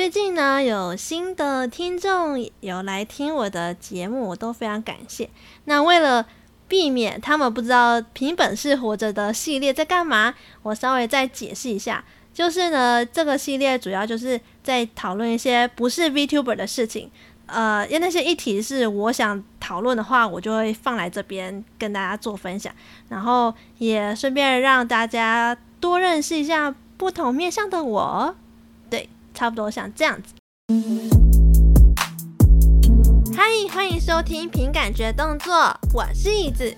最近呢，有新的听众有来听我的节目，我都非常感谢。那为了避免他们不知道“凭本事活着”的系列在干嘛，我稍微再解释一下。就是呢，这个系列主要就是在讨论一些不是 VTuber 的事情。呃，因为那些议题是我想讨论的话，我就会放来这边跟大家做分享，然后也顺便让大家多认识一下不同面向的我。差不多像这样子。嗨，欢迎收听《凭感觉动作》，我是椅子。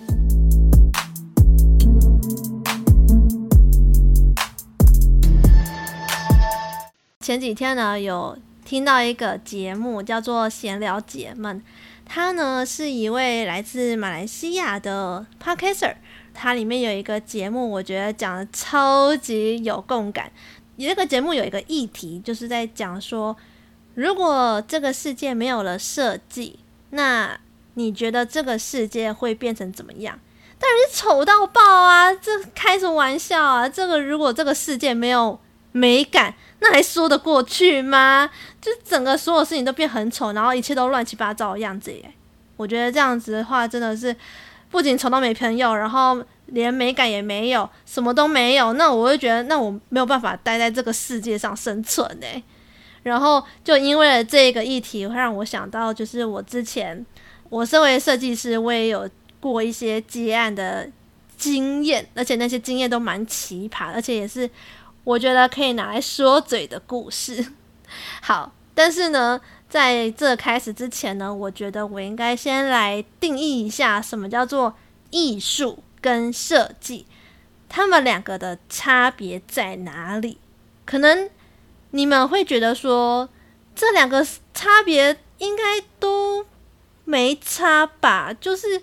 前几天呢，有。听到一个节目叫做《闲聊姐们》，他呢是一位来自马来西亚的 Podcaster，他里面有一个节目，我觉得讲的超级有共感。你这个节目有一个议题，就是在讲说，如果这个世界没有了设计，那你觉得这个世界会变成怎么样？当然是丑到爆啊！这开什么玩笑啊？这个如果这个世界没有美感，那还说得过去吗？就整个所有事情都变很丑，然后一切都乱七八糟的样子耶。我觉得这样子的话，真的是不仅丑到没朋友，然后连美感也没有，什么都没有。那我会觉得，那我没有办法待在这个世界上生存诶。然后就因为这个议题，会让我想到，就是我之前我身为设计师，我也有过一些接案的经验，而且那些经验都蛮奇葩，而且也是。我觉得可以拿来说嘴的故事，好，但是呢，在这开始之前呢，我觉得我应该先来定义一下什么叫做艺术跟设计，他们两个的差别在哪里？可能你们会觉得说，这两个差别应该都没差吧？就是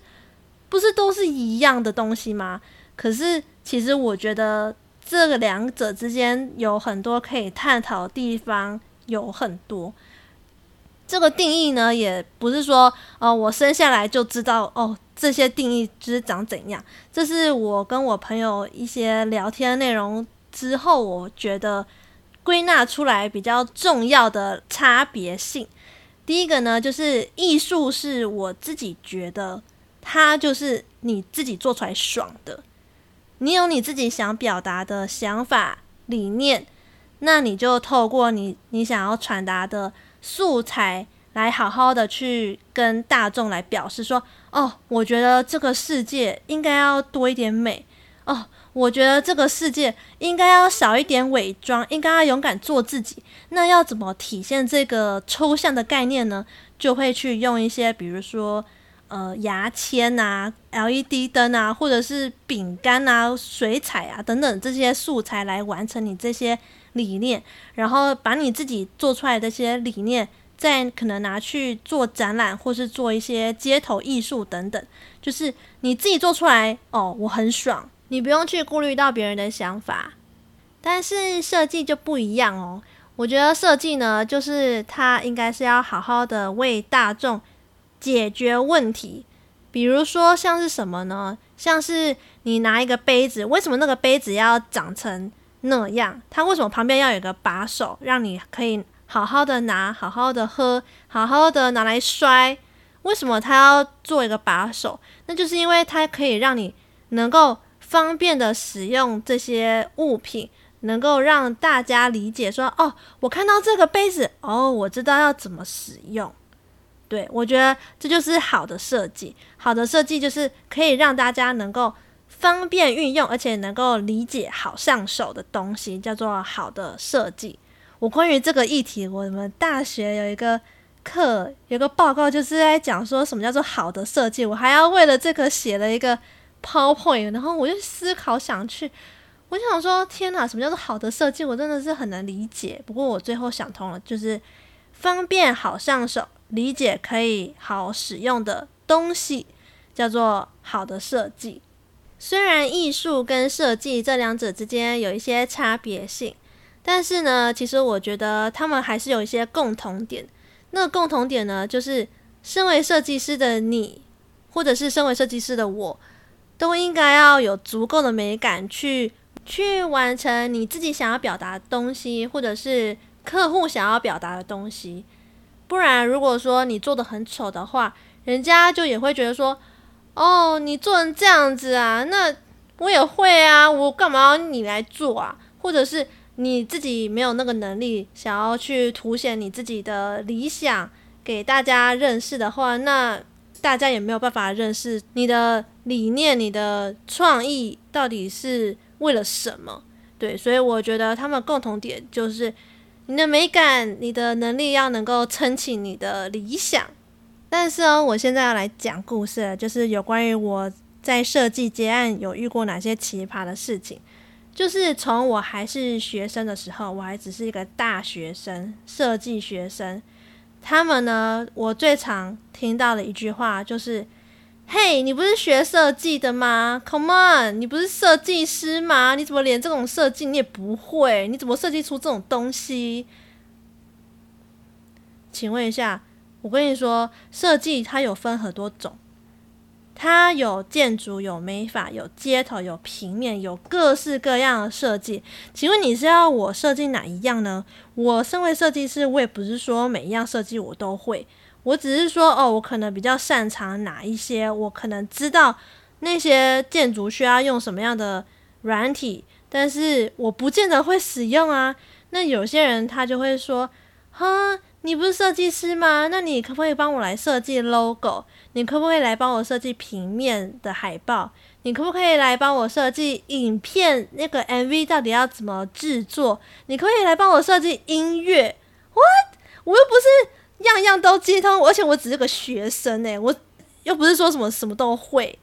不是都是一样的东西吗？可是其实我觉得。这个两者之间有很多可以探讨的地方，有很多。这个定义呢，也不是说哦，我生下来就知道哦，这些定义就是长怎样。这是我跟我朋友一些聊天内容之后，我觉得归纳出来比较重要的差别性。第一个呢，就是艺术是我自己觉得它就是你自己做出来爽的。你有你自己想表达的想法、理念，那你就透过你你想要传达的素材，来好好的去跟大众来表示说：哦，我觉得这个世界应该要多一点美。哦，我觉得这个世界应该要少一点伪装，应该要勇敢做自己。那要怎么体现这个抽象的概念呢？就会去用一些，比如说。呃，牙签啊，LED 灯啊，或者是饼干啊、水彩啊等等这些素材来完成你这些理念，然后把你自己做出来的这些理念，再可能拿去做展览，或是做一些街头艺术等等，就是你自己做出来哦，我很爽，你不用去顾虑到别人的想法。但是设计就不一样哦，我觉得设计呢，就是它应该是要好好的为大众。解决问题，比如说像是什么呢？像是你拿一个杯子，为什么那个杯子要长成那样？它为什么旁边要有个把手，让你可以好好的拿、好好的喝、好好的拿来摔？为什么它要做一个把手？那就是因为它可以让你能够方便的使用这些物品，能够让大家理解说：哦，我看到这个杯子，哦，我知道要怎么使用。对，我觉得这就是好的设计。好的设计就是可以让大家能够方便运用，而且能够理解、好上手的东西，叫做好的设计。我关于这个议题，我们大学有一个课，有个报告，就是在讲说什么叫做好的设计。我还要为了这个写了一个 PowerPoint，然后我就思考想去，我想说，天哪，什么叫做好的设计？我真的是很难理解。不过我最后想通了，就是方便、好上手。理解可以好使用的东西，叫做好的设计。虽然艺术跟设计这两者之间有一些差别性，但是呢，其实我觉得他们还是有一些共同点。那个共同点呢，就是身为设计师的你，或者是身为设计师的我，都应该要有足够的美感去去完成你自己想要表达的东西，或者是。客户想要表达的东西。不然，如果说你做的很丑的话，人家就也会觉得说，哦，你做成这样子啊，那我也会啊，我干嘛要你来做啊？或者是你自己没有那个能力，想要去凸显你自己的理想给大家认识的话，那大家也没有办法认识你的理念、你的创意到底是为了什么。对，所以我觉得他们共同点就是。你的美感，你的能力要能够撑起你的理想。但是哦，我现在要来讲故事，就是有关于我在设计接案有遇过哪些奇葩的事情。就是从我还是学生的时候，我还只是一个大学生，设计学生。他们呢，我最常听到的一句话就是。嘿你不是学设计的吗？Come on，你不是设计师吗？你怎么连这种设计你也不会？你怎么设计出这种东西？请问一下，我跟你说，设计它有分很多种，它有建筑、有美法、有街头、有平面、有各式各样的设计。请问你是要我设计哪一样呢？我身为设计师，我也不是说每一样设计我都会。我只是说，哦，我可能比较擅长哪一些，我可能知道那些建筑需要用什么样的软体，但是我不见得会使用啊。那有些人他就会说，哈，你不是设计师吗？那你可不可以帮我来设计 logo？你可不可以来帮我设计平面的海报？你可不可以来帮我设计影片那个 MV 到底要怎么制作？你可以来帮我设计音乐？What？我又不是。样样都精通，而且我只是个学生诶，我又不是说什么什么都会，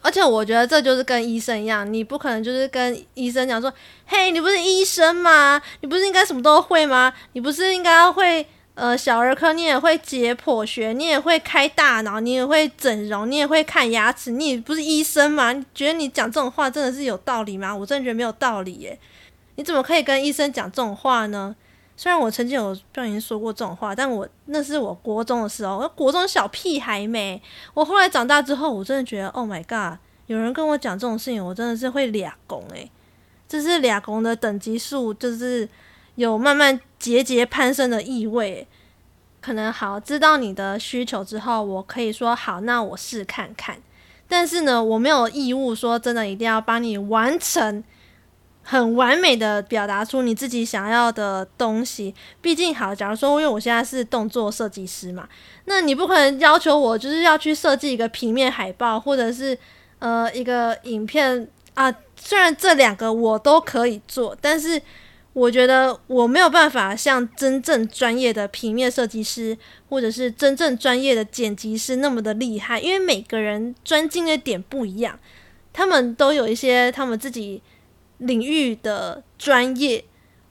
而且我觉得这就是跟医生一样，你不可能就是跟医生讲说，嘿，你不是医生吗？你不是应该什么都会吗？你不是应该会呃小儿科，你也会解剖学，你也会开大脑，你也会整容，你也会看牙齿，你不是医生吗？你觉得你讲这种话真的是有道理吗？我真的觉得没有道理耶，你怎么可以跟医生讲这种话呢？虽然我曾经有不小心说过这种话，但我那是我国中的时候，我国中小屁孩没。我后来长大之后，我真的觉得，Oh my god，有人跟我讲这种事情，我真的是会俩拱诶，这是俩拱的等级数，就是有慢慢节节攀升的意味。可能好，知道你的需求之后，我可以说好，那我试看看。但是呢，我没有义务说真的一定要帮你完成。很完美的表达出你自己想要的东西。毕竟，好，假如说，因为我现在是动作设计师嘛，那你不可能要求我就是要去设计一个平面海报，或者是呃一个影片啊。虽然这两个我都可以做，但是我觉得我没有办法像真正专业的平面设计师，或者是真正专业的剪辑师那么的厉害，因为每个人专精的点不一样，他们都有一些他们自己。领域的专业，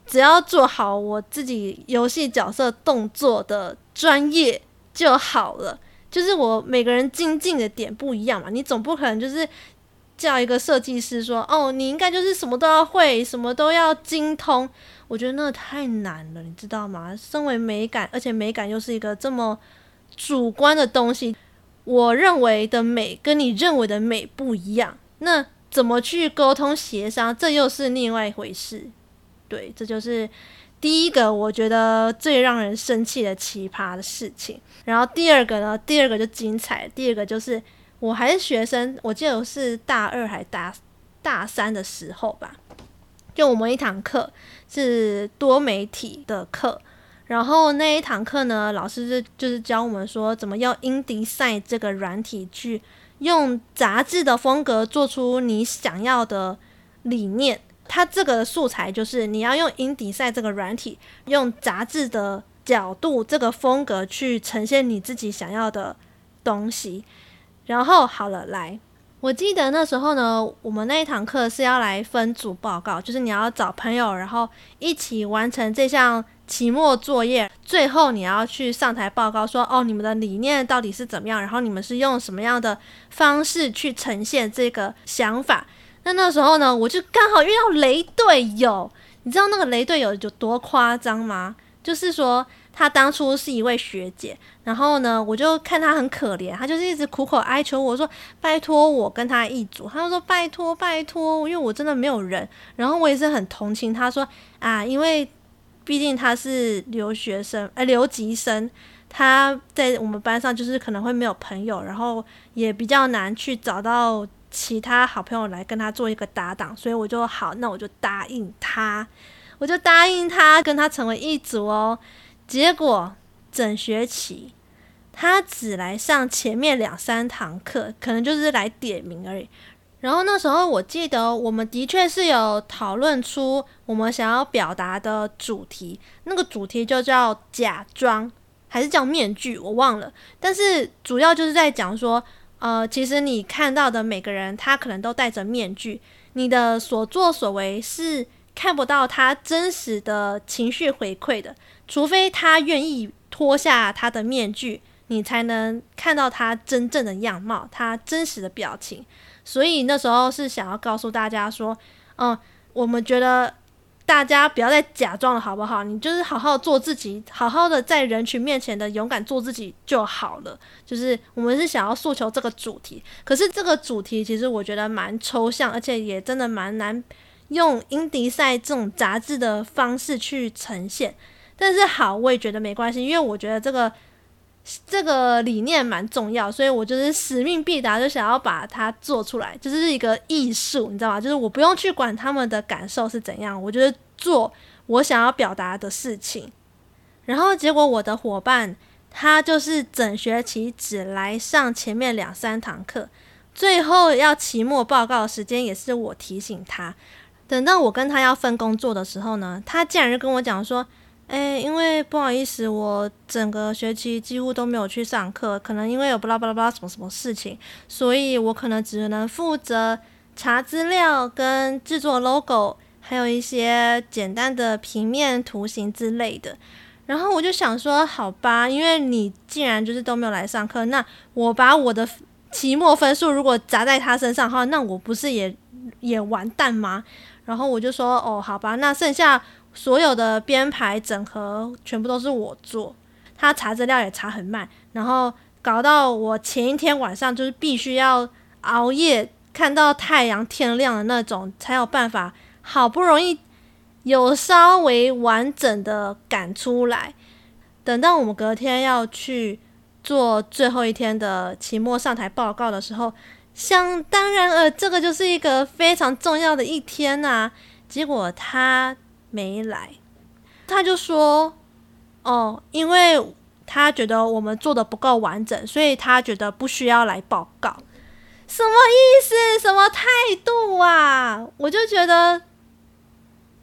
只要做好我自己游戏角色动作的专业就好了。就是我每个人精进的点不一样嘛，你总不可能就是叫一个设计师说：“哦，你应该就是什么都要会，什么都要精通。”我觉得那太难了，你知道吗？身为美感，而且美感又是一个这么主观的东西，我认为的美跟你认为的美不一样。那。怎么去沟通协商，这又是另外一回事。对，这就是第一个我觉得最让人生气的奇葩的事情。然后第二个呢，第二个就精彩。第二个就是我还是学生，我记得我是大二还大大三的时候吧。就我们一堂课是多媒体的课，然后那一堂课呢，老师就就是教我们说怎么用 InDesign 这个软体去。用杂志的风格做出你想要的理念，它这个素材就是你要用 InDesign 这个软体，用杂志的角度这个风格去呈现你自己想要的东西。然后好了，来，我记得那时候呢，我们那一堂课是要来分组报告，就是你要找朋友，然后一起完成这项。期末作业最后你要去上台报告说，哦，你们的理念到底是怎么样？然后你们是用什么样的方式去呈现这个想法？那那时候呢，我就刚好遇到雷队友。你知道那个雷队友有多夸张吗？就是说他当初是一位学姐，然后呢，我就看他很可怜，他就是一直苦口哀求我说，拜托我跟他一组。他就说拜托拜托，因为我真的没有人。然后我也是很同情他说啊，因为。毕竟他是留学生，呃，留级生，他在我们班上就是可能会没有朋友，然后也比较难去找到其他好朋友来跟他做一个搭档，所以我就好，那我就答应他，我就答应他跟他成为一组哦。结果整学期他只来上前面两三堂课，可能就是来点名而已。然后那时候我记得我们的确是有讨论出我们想要表达的主题，那个主题就叫假装还是叫面具，我忘了。但是主要就是在讲说，呃，其实你看到的每个人，他可能都戴着面具，你的所作所为是看不到他真实的情绪回馈的，除非他愿意脱下他的面具，你才能看到他真正的样貌，他真实的表情。所以那时候是想要告诉大家说，嗯，我们觉得大家不要再假装了，好不好？你就是好好做自己，好好的在人群面前的勇敢做自己就好了。就是我们是想要诉求这个主题，可是这个主题其实我觉得蛮抽象，而且也真的蛮难用英迪赛这种杂志的方式去呈现。但是好，我也觉得没关系，因为我觉得这个。这个理念蛮重要，所以我就是使命必达，就想要把它做出来，就是一个艺术，你知道吗？就是我不用去管他们的感受是怎样，我就是做我想要表达的事情。然后结果我的伙伴他就是整学期只来上前面两三堂课，最后要期末报告的时间也是我提醒他。等到我跟他要分工作的时候呢，他竟然跟我讲说。诶，因为不好意思，我整个学期几乎都没有去上课，可能因为有巴拉巴拉巴拉什么什么事情，所以我可能只能负责查资料跟制作 logo，还有一些简单的平面图形之类的。然后我就想说，好吧，因为你既然就是都没有来上课，那我把我的期末分数如果砸在他身上的话，那我不是也也完蛋吗？然后我就说，哦，好吧，那剩下。所有的编排整合全部都是我做，他查资料也查很慢，然后搞到我前一天晚上就是必须要熬夜，看到太阳天亮的那种，才有办法好不容易有稍微完整的赶出来。等到我们隔天要去做最后一天的期末上台报告的时候，想当然呃，这个就是一个非常重要的一天呐、结果他。没来，他就说：“哦，因为他觉得我们做的不够完整，所以他觉得不需要来报告。什么意思？什么态度啊？我就觉得，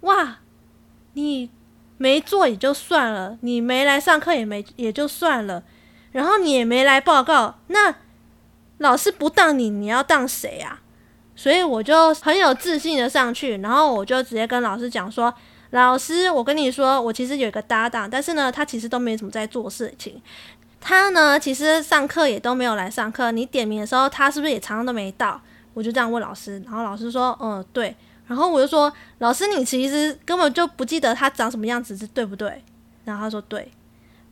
哇，你没做也就算了，你没来上课也没也就算了，然后你也没来报告，那老师不当你，你要当谁啊？所以我就很有自信的上去，然后我就直接跟老师讲说。”老师，我跟你说，我其实有一个搭档，但是呢，他其实都没怎么在做事情。他呢，其实上课也都没有来上课。你点名的时候，他是不是也常常都没到？我就这样问老师，然后老师说，嗯，对。然后我就说，老师，你其实根本就不记得他长什么样子，是对不对？然后他说对。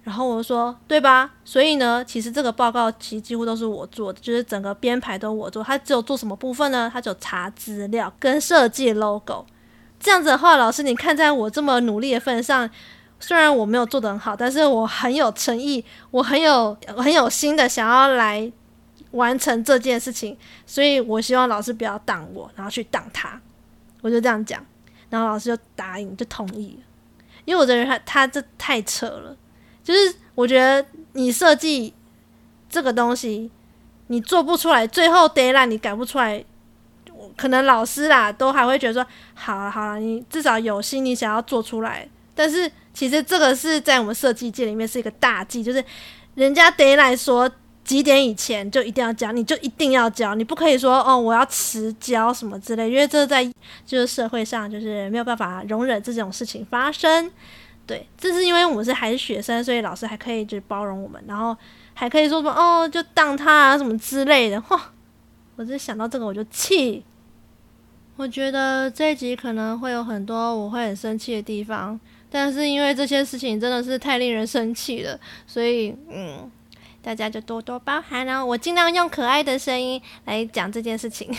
然后我就说，对吧？所以呢，其实这个报告其实几乎都是我做的，就是整个编排都我做。他只有做什么部分呢？他只有查资料跟设计 logo。这样子的话，老师，你看在我这么努力的份上，虽然我没有做得很好，但是我很有诚意，我很有很有心的想要来完成这件事情，所以我希望老师不要挡我，然后去挡他，我就这样讲，然后老师就答应，就同意，因为我觉得他他这太扯了，就是我觉得你设计这个东西，你做不出来，最后 deadline 你改不出来。可能老师啦都还会觉得说，好了好了，你至少有心，你想要做出来。但是其实这个是在我们设计界里面是一个大忌，就是人家得来说几点以前就一定要交，你就一定要交，你不可以说哦我要迟交什么之类，因为这在就是社会上就是没有办法容忍这种事情发生。对，这是因为我们是还是学生，所以老师还可以就包容我们，然后还可以说什么哦就当他啊什么之类的。嚯，我就想到这个我就气。我觉得这一集可能会有很多我会很生气的地方，但是因为这些事情真的是太令人生气了，所以嗯，大家就多多包涵了。我尽量用可爱的声音来讲这件事情。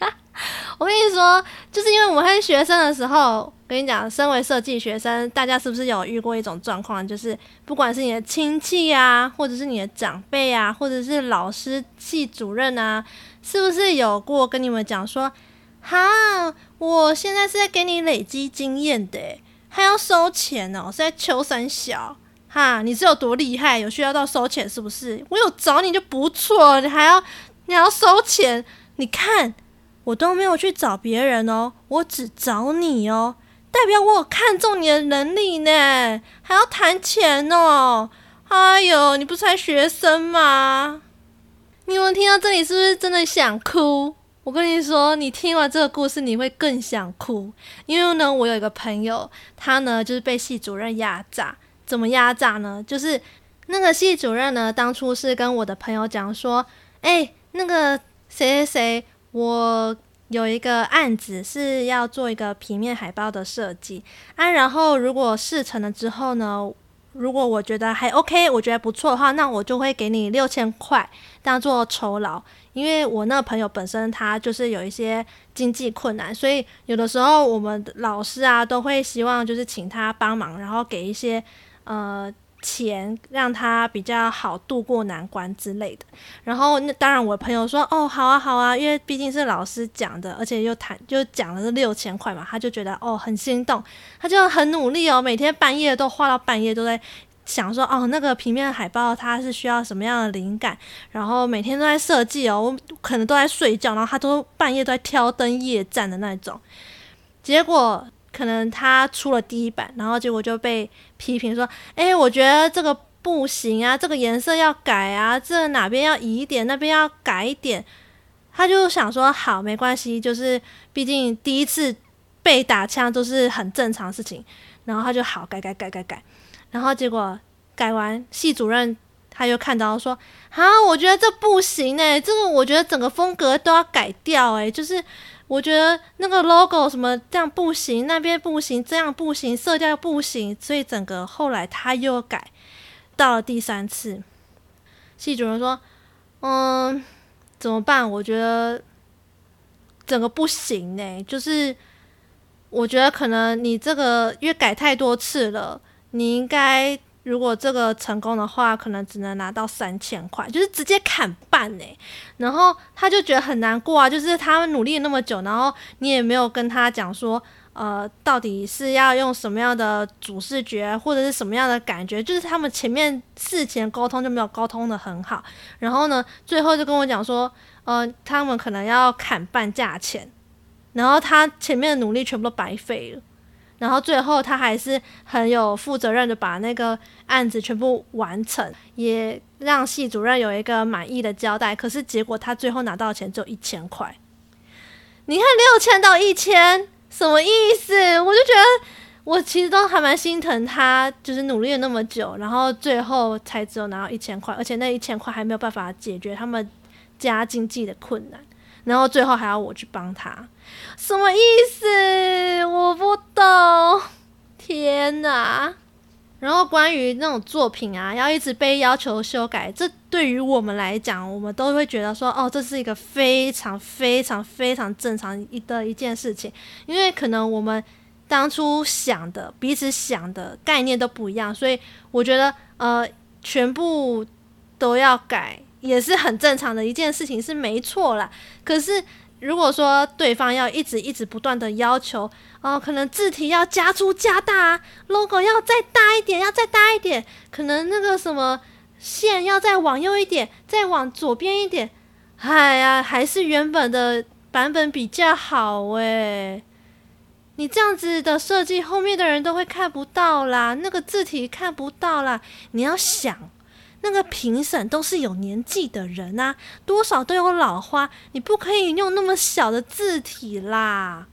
我跟你说，就是因为我们是学生的时候，跟你讲，身为设计学生，大家是不是有遇过一种状况，就是不管是你的亲戚啊，或者是你的长辈啊，或者是老师、系主任啊，是不是有过跟你们讲说，哈，我现在是在给你累积经验的，还要收钱哦，是在求三小，哈，你是有多厉害，有需要到收钱是不是？我有找你就不错，你还要你还要收钱？你看，我都没有去找别人哦，我只找你哦。代表我有看中你的能力呢，还要谈钱哦！哎呦，你不是还学生吗？你们听到这里是不是真的想哭？我跟你说，你听完这个故事，你会更想哭。因为呢，我有一个朋友，他呢就是被系主任压榨。怎么压榨呢？就是那个系主任呢，当初是跟我的朋友讲说：“哎，那个谁谁谁，我。”有一个案子是要做一个平面海报的设计啊，然后如果事成了之后呢，如果我觉得还 OK，我觉得不错的话，那我就会给你六千块当做酬劳。因为我那个朋友本身他就是有一些经济困难，所以有的时候我们老师啊都会希望就是请他帮忙，然后给一些呃。钱让他比较好度过难关之类的，然后那当然我朋友说哦，好啊好啊，因为毕竟是老师讲的，而且又谈就讲了是六千块嘛，他就觉得哦很心动，他就很努力哦，每天半夜都画到半夜都在想说哦那个平面海报他是需要什么样的灵感，然后每天都在设计哦，我可能都在睡觉，然后他都半夜都在挑灯夜战的那种，结果。可能他出了第一版，然后结果就被批评说：“哎，我觉得这个不行啊，这个颜色要改啊，这哪边要移一点，那边要改一点。”他就想说：“好，没关系，就是毕竟第一次被打枪都是很正常的事情。”然后他就好改改改改改，然后结果改完，系主任他又看到说：“啊，我觉得这不行哎，这个我觉得整个风格都要改掉哎，就是。”我觉得那个 logo 什么这样不行，那边不行，这样不行，色调不行，所以整个后来他又改，到了第三次，系主任说：“嗯，怎么办？我觉得整个不行呢，就是我觉得可能你这个因为改太多次了，你应该。”如果这个成功的话，可能只能拿到三千块，就是直接砍半呢。然后他就觉得很难过啊，就是他努力那么久，然后你也没有跟他讲说，呃，到底是要用什么样的主视觉，或者是什么样的感觉，就是他们前面事前沟通就没有沟通得很好。然后呢，最后就跟我讲说，呃，他们可能要砍半价钱，然后他前面的努力全部都白费了。然后最后他还是很有负责任的把那个案子全部完成，也让系主任有一个满意的交代。可是结果他最后拿到的钱只有一千块。你看六千到一千什么意思？我就觉得我其实都还蛮心疼他，就是努力了那么久，然后最后才只有拿到一千块，而且那一千块还没有办法解决他们家经济的困难。然后最后还要我去帮他，什么意思？我不懂。天哪！然后关于那种作品啊，要一直被要求修改，这对于我们来讲，我们都会觉得说，哦，这是一个非常非常非常正常一的一件事情，因为可能我们当初想的、彼此想的概念都不一样，所以我觉得，呃，全部都要改。也是很正常的一件事情，是没错啦。可是如果说对方要一直一直不断的要求，哦、可能字体要加粗加大，logo 要再大一点，要再大一点，可能那个什么线要再往右一点，再往左边一点，哎呀，还是原本的版本比较好诶。你这样子的设计，后面的人都会看不到啦，那个字体看不到啦。你要想。那个评审都是有年纪的人啊，多少都有老花，你不可以用那么小的字体啦。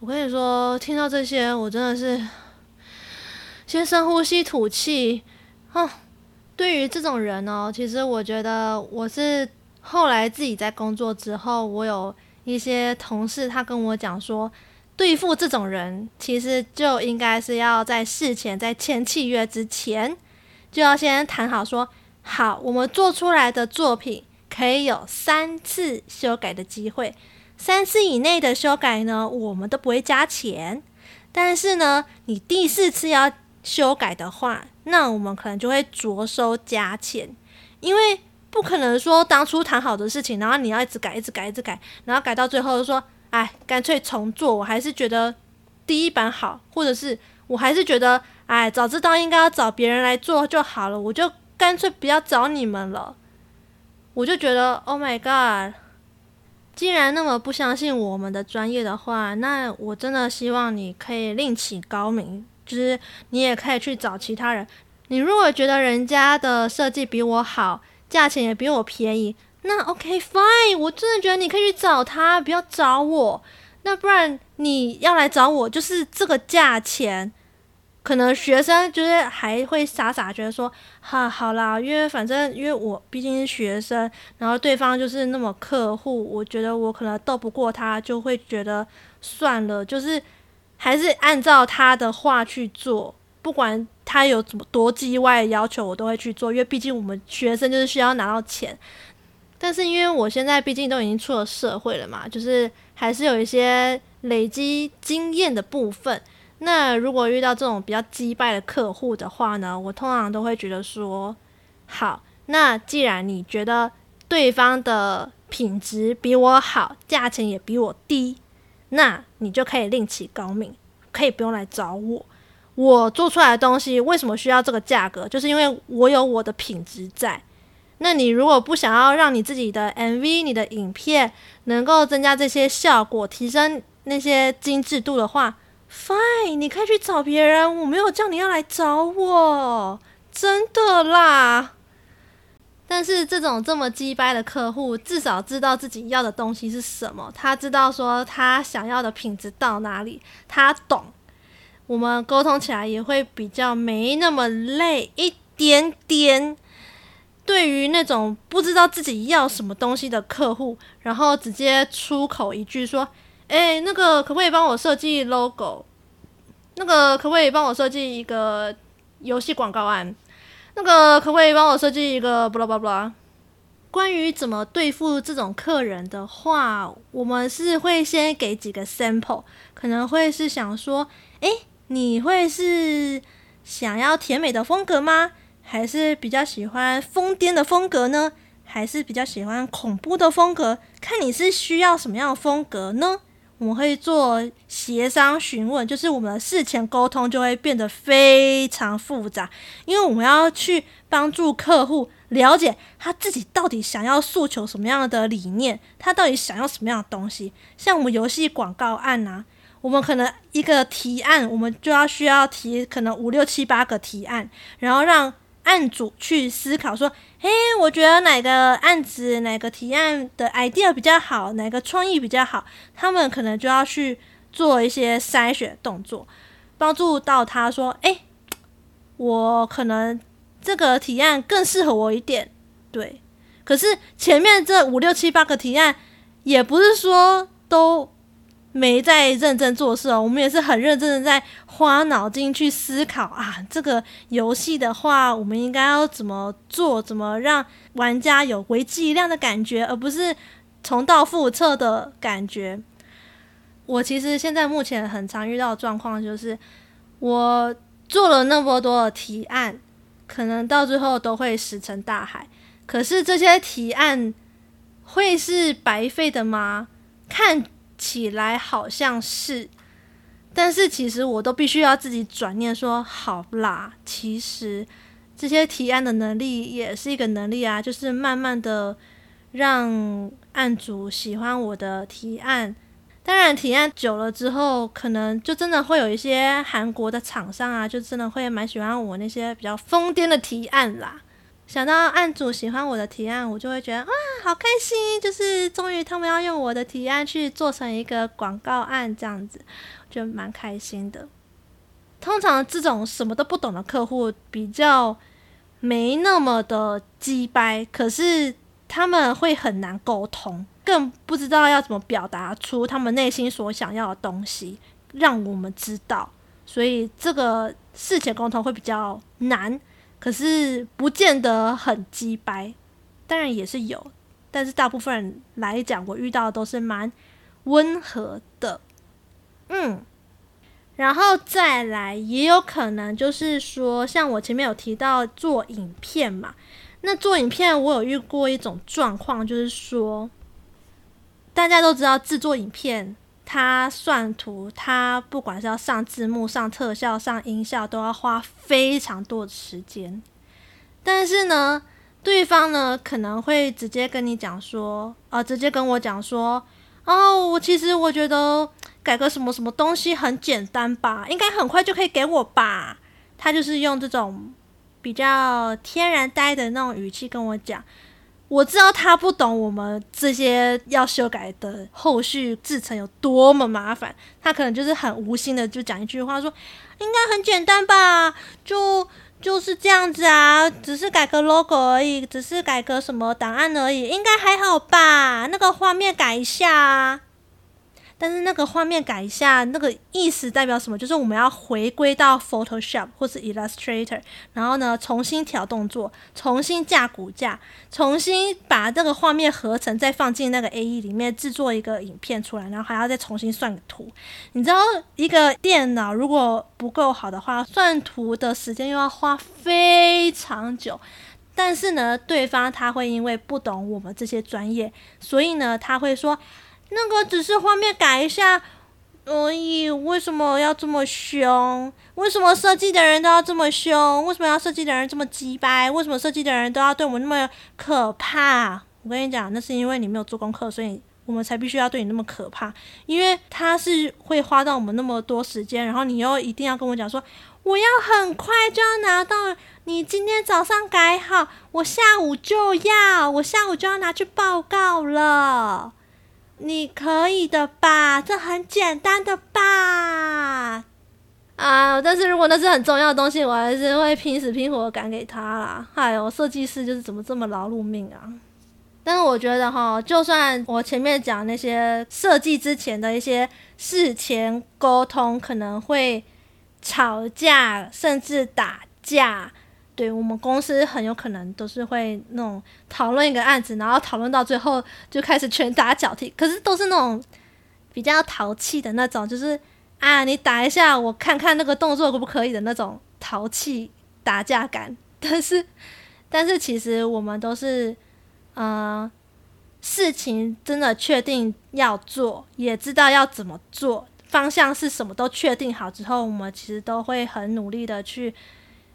我跟你说，听到这些，我真的是先深呼吸吐气。哦，对于这种人哦，其实我觉得我是后来自己在工作之后，我有一些同事他跟我讲说，对付这种人，其实就应该是要在事前，在签契约之前。就要先谈好说，好，我们做出来的作品可以有三次修改的机会，三次以内的修改呢，我们都不会加钱。但是呢，你第四次要修改的话，那我们可能就会酌收加钱，因为不可能说当初谈好的事情，然后你要一直改、一直改、一直改，然后改到最后说，哎，干脆重做。我还是觉得第一版好，或者是我还是觉得，哎，早知道应该要找别人来做就好了，我就干脆不要找你们了。我就觉得，Oh my God！既然那么不相信我们的专业的话，那我真的希望你可以另起高明，就是你也可以去找其他人。你如果觉得人家的设计比我好，价钱也比我便宜，那 OK fine，我真的觉得你可以去找他，不要找我。那不然你要来找我，就是这个价钱。可能学生就是还会傻傻觉得说，哈，好啦，因为反正因为我毕竟是学生，然后对方就是那么客户，我觉得我可能斗不过他，就会觉得算了，就是还是按照他的话去做，不管他有怎么多叽歪的要求，我都会去做，因为毕竟我们学生就是需要拿到钱。但是因为我现在毕竟都已经出了社会了嘛，就是还是有一些累积经验的部分。那如果遇到这种比较击败的客户的话呢，我通常都会觉得说，好，那既然你觉得对方的品质比我好，价钱也比我低，那你就可以另起高明，可以不用来找我。我做出来的东西为什么需要这个价格？就是因为我有我的品质在。那你如果不想要让你自己的 MV、你的影片能够增加这些效果，提升那些精致度的话，Fine，你可以去找别人，我没有叫你要来找我，真的啦。但是这种这么鸡掰的客户，至少知道自己要的东西是什么，他知道说他想要的品质到哪里，他懂。我们沟通起来也会比较没那么累一点点。对于那种不知道自己要什么东西的客户，然后直接出口一句说。哎，那个可不可以帮我设计 logo？那个可不可以帮我设计一个游戏广告案？那个可不可以帮我设计一个巴拉巴拉？关于怎么对付这种客人的话，我们是会先给几个 sample，可能会是想说，哎，你会是想要甜美的风格吗？还是比较喜欢疯癫的风格呢？还是比较喜欢恐怖的风格？看你是需要什么样的风格呢？我们会做协商询问，就是我们的事前沟通就会变得非常复杂，因为我们要去帮助客户了解他自己到底想要诉求什么样的理念，他到底想要什么样的东西。像我们游戏广告案啊，我们可能一个提案，我们就要需要提可能五六七八个提案，然后让案主去思考说。嘿，我觉得哪个案子、哪个提案的 idea 比较好，哪个创意比较好，他们可能就要去做一些筛选动作，帮助到他说：“诶，我可能这个提案更适合我一点。”对，可是前面这五六七八个提案，也不是说都。没在认真做事哦，我们也是很认真的在花脑筋去思考啊。这个游戏的话，我们应该要怎么做，怎么让玩家有为之一亮的感觉，而不是重蹈覆辙的感觉。我其实现在目前很常遇到的状况就是，我做了那么多的提案，可能到最后都会石沉大海。可是这些提案会是白费的吗？看。起来好像是，但是其实我都必须要自己转念说，好啦，其实这些提案的能力也是一个能力啊，就是慢慢的让案主喜欢我的提案。当然，提案久了之后，可能就真的会有一些韩国的厂商啊，就真的会蛮喜欢我那些比较疯癫的提案啦。想到案主喜欢我的提案，我就会觉得哇，好开心！就是终于他们要用我的提案去做成一个广告案，这样子就蛮开心的。通常这种什么都不懂的客户比较没那么的鸡掰，可是他们会很难沟通，更不知道要怎么表达出他们内心所想要的东西，让我们知道。所以这个事前沟通会比较难。可是不见得很机掰，当然也是有，但是大部分人来讲，我遇到的都是蛮温和的，嗯。然后再来，也有可能就是说，像我前面有提到做影片嘛，那做影片我有遇过一种状况，就是说，大家都知道制作影片，它算图，它不管是要上字幕、上特效、上音效，都要花非常多的时间。但是呢，对方呢可能会直接跟你讲说，啊、呃，直接跟我讲说，哦，我其实我觉得。改个什么什么东西很简单吧，应该很快就可以给我吧。他就是用这种比较天然呆的那种语气跟我讲。我知道他不懂我们这些要修改的后续制成有多么麻烦，他可能就是很无心的就讲一句话说，应该很简单吧，就就是这样子啊，只是改个 logo 而已，只是改个什么档案而已，应该还好吧？那个画面改一下啊。但是那个画面改一下，那个意思代表什么？就是我们要回归到 Photoshop 或是 Illustrator，然后呢，重新调动作，重新架骨架，重新把这个画面合成，再放进那个 AE 里面制作一个影片出来，然后还要再重新算个图。你知道，一个电脑如果不够好的话，算图的时间又要花非常久。但是呢，对方他会因为不懂我们这些专业，所以呢，他会说。那个只是画面改一下而已，为什么要这么凶？为什么设计的人都要这么凶？为什么要设计的人这么鸡掰？为什么设计的人都要对我们那么可怕？我跟你讲，那是因为你没有做功课，所以我们才必须要对你那么可怕。因为他是会花到我们那么多时间，然后你又一定要跟我讲说，我要很快就要拿到，你今天早上改好，我下午就要，我下午就要拿去报告了。你可以的吧？这很简单的吧？啊！但是如果那是很重要的东西，我还是会拼死拼活赶给他啦。哎呦，设计师就是怎么这么劳碌命啊？但是我觉得哈，就算我前面讲那些设计之前的一些事前沟通，可能会吵架，甚至打架。对，我们公司很有可能都是会那种讨论一个案子，然后讨论到最后就开始拳打脚踢，可是都是那种比较淘气的那种，就是啊，你打一下我看看那个动作可不可以的那种淘气打架感。但是，但是其实我们都是，呃，事情真的确定要做，也知道要怎么做，方向是什么都确定好之后，我们其实都会很努力的去。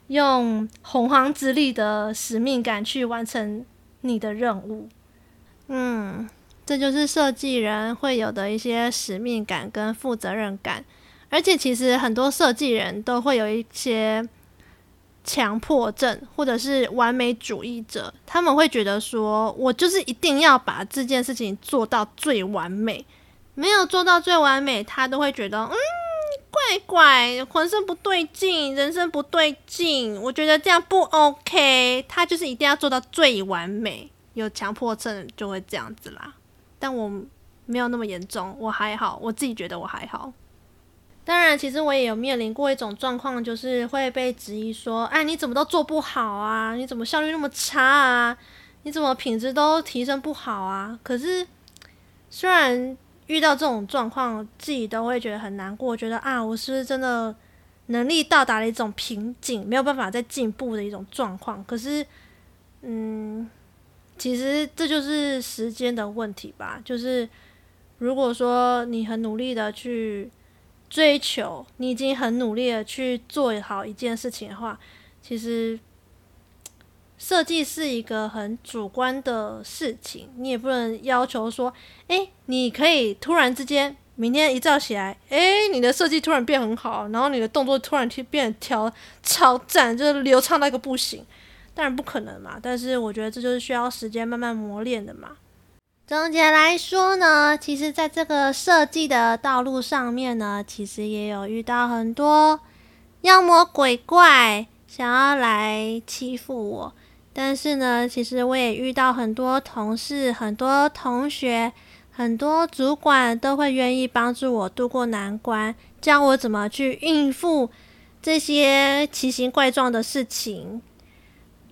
用洪荒之力的使命感去完成你的任务，嗯，这就是设计人会有的一些使命感跟负责任感。而且，其实很多设计人都会有一些强迫症，或者是完美主义者。他们会觉得说，我就是一定要把这件事情做到最完美，没有做到最完美，他都会觉得，嗯。怪怪，浑身不对劲，人生不对劲，我觉得这样不 OK。他就是一定要做到最完美，有强迫症就会这样子啦。但我没有那么严重，我还好，我自己觉得我还好。当然，其实我也有面临过一种状况，就是会被质疑说：“哎，你怎么都做不好啊？你怎么效率那么差啊？你怎么品质都提升不好啊？”可是虽然。遇到这种状况，自己都会觉得很难过，觉得啊，我是不是真的能力到达了一种瓶颈，没有办法再进步的一种状况？可是，嗯，其实这就是时间的问题吧。就是如果说你很努力的去追求，你已经很努力的去做好一件事情的话，其实。设计是一个很主观的事情，你也不能要求说，哎，你可以突然之间明天一早起来，哎，你的设计突然变很好，然后你的动作突然变调超赞，就是流畅到一个不行，当然不可能嘛。但是我觉得这就是需要时间慢慢磨练的嘛。总结来说呢，其实在这个设计的道路上面呢，其实也有遇到很多妖魔鬼怪想要来欺负我。但是呢，其实我也遇到很多同事、很多同学、很多主管都会愿意帮助我度过难关，教我怎么去应付这些奇形怪状的事情。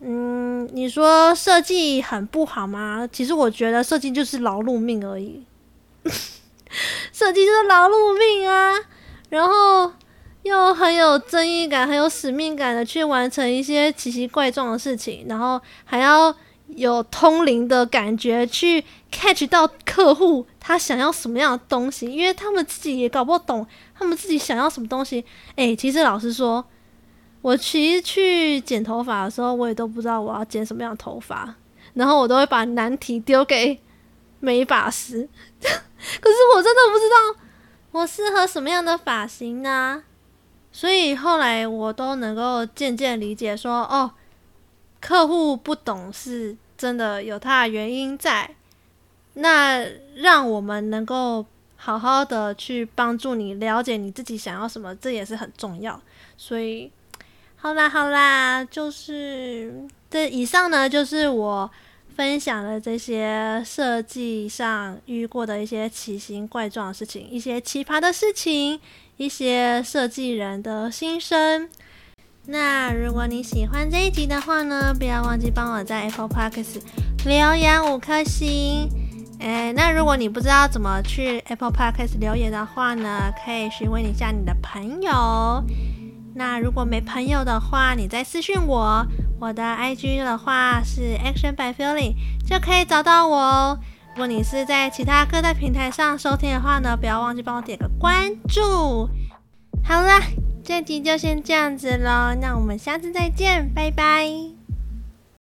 嗯，你说设计很不好吗？其实我觉得设计就是劳碌命而已，设计就是劳碌命啊。然后又很有正义感、很有使命感的去完成一些奇奇怪状的事情，然后还要有通灵的感觉去 catch 到客户他想要什么样的东西，因为他们自己也搞不懂他们自己想要什么东西。诶，其实老实说，我其实去剪头发的时候，我也都不知道我要剪什么样的头发，然后我都会把难题丢给美发师，可是我真的不知道我适合什么样的发型呢？所以后来我都能够渐渐理解说，哦，客户不懂是真的有他的原因在。那让我们能够好好的去帮助你了解你自己想要什么，这也是很重要。所以，好啦好啦，就是这以上呢，就是我。分享的这些设计上遇过的一些奇形怪状的事情，一些奇葩的事情，一些设计人的心声。那如果你喜欢这一集的话呢，不要忘记帮我在 Apple Podcast 留言五颗星。诶，那如果你不知道怎么去 Apple Podcast 留言的话呢，可以询问一下你的朋友。那如果没朋友的话，你再私信我，我的 IG 的话是 Action by Feeling，就可以找到我哦。如果你是在其他各大平台上收听的话呢，不要忘记帮我点个关注。好啦，这集就先这样子喽，那我们下次再见，拜拜。